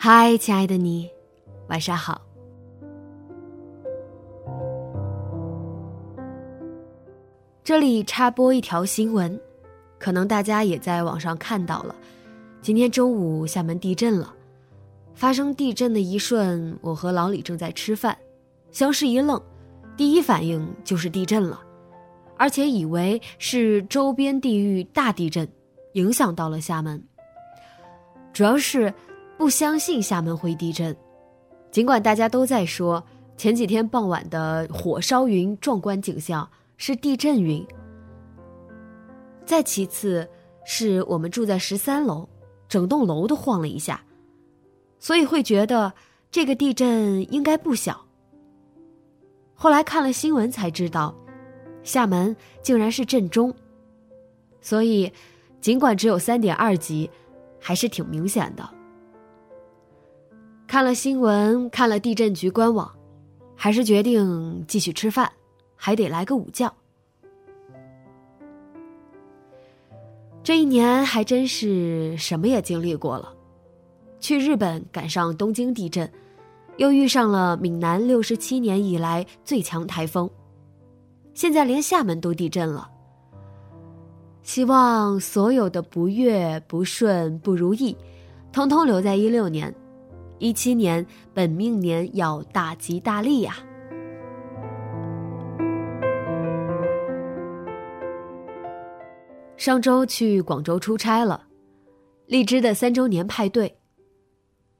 嗨，亲爱的你，晚上好。这里插播一条新闻，可能大家也在网上看到了。今天中午厦门地震了，发生地震的一瞬，我和老李正在吃饭，相视一愣，第一反应就是地震了，而且以为是周边地域大地震影响到了厦门，主要是。不相信厦门会地震，尽管大家都在说前几天傍晚的火烧云壮观景象是地震云。再其次，是我们住在十三楼，整栋楼都晃了一下，所以会觉得这个地震应该不小。后来看了新闻才知道，厦门竟然是震中，所以尽管只有三点二级，还是挺明显的。看了新闻，看了地震局官网，还是决定继续吃饭，还得来个午觉。这一年还真是什么也经历过了，去日本赶上东京地震，又遇上了闽南六十七年以来最强台风，现在连厦门都地震了。希望所有的不悦、不顺、不如意，通通留在一六年。一七年本命年要大吉大利呀！上周去广州出差了，荔枝的三周年派对。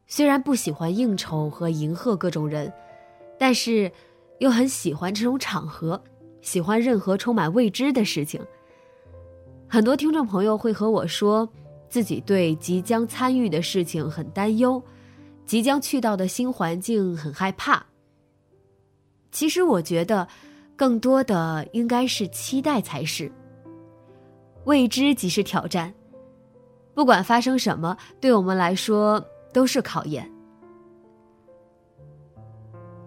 虽然不喜欢应酬和迎合各种人，但是又很喜欢这种场合，喜欢任何充满未知的事情。很多听众朋友会和我说，自己对即将参与的事情很担忧。即将去到的新环境很害怕。其实我觉得，更多的应该是期待才是。未知即是挑战，不管发生什么，对我们来说都是考验。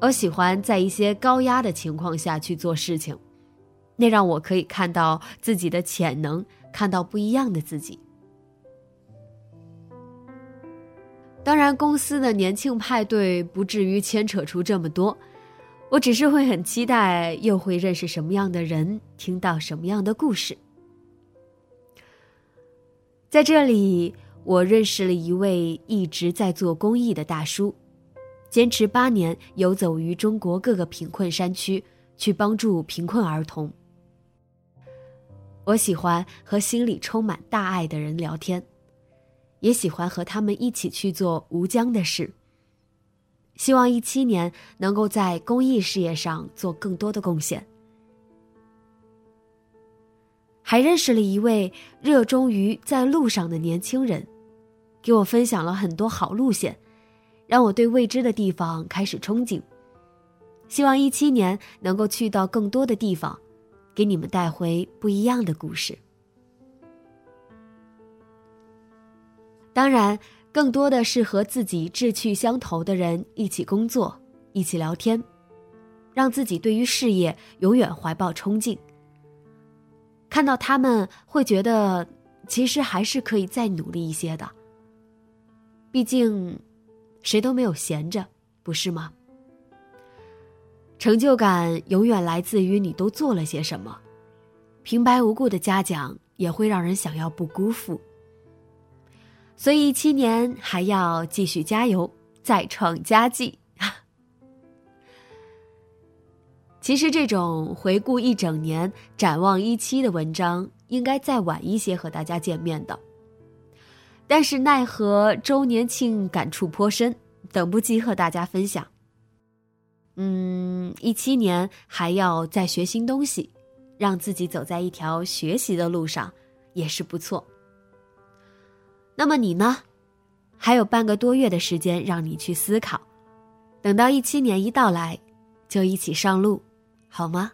我喜欢在一些高压的情况下去做事情，那让我可以看到自己的潜能，看到不一样的自己。当然，公司的年庆派对不至于牵扯出这么多，我只是会很期待，又会认识什么样的人，听到什么样的故事。在这里，我认识了一位一直在做公益的大叔，坚持八年游走于中国各个贫困山区，去帮助贫困儿童。我喜欢和心里充满大爱的人聊天。也喜欢和他们一起去做无疆的事。希望一七年能够在公益事业上做更多的贡献。还认识了一位热衷于在路上的年轻人，给我分享了很多好路线，让我对未知的地方开始憧憬。希望一七年能够去到更多的地方，给你们带回不一样的故事。当然，更多的是和自己志趣相投的人一起工作，一起聊天，让自己对于事业永远怀抱憧憬。看到他们，会觉得其实还是可以再努力一些的。毕竟，谁都没有闲着，不是吗？成就感永远来自于你都做了些什么。平白无故的嘉奖也会让人想要不辜负。所以七年还要继续加油，再创佳绩。其实这种回顾一整年、展望一期的文章，应该再晚一些和大家见面的。但是奈何周年庆感触颇深，等不及和大家分享。嗯，一七年还要再学新东西，让自己走在一条学习的路上，也是不错。那么你呢？还有半个多月的时间让你去思考，等到一七年一到来，就一起上路。好吗？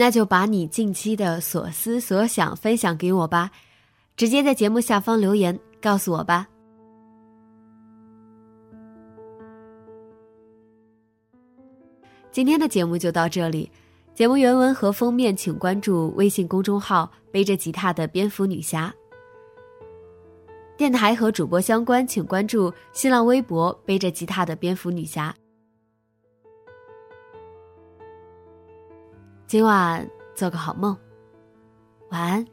那就把你近期的所思所想分享给我吧，直接在节目下方留言告诉我吧。今天的节目就到这里，节目原文和封面请关注微信公众号“背着吉他的蝙蝠女侠”。电台和主播相关，请关注新浪微博“背着吉他的蝙蝠女侠”。今晚做个好梦，晚安。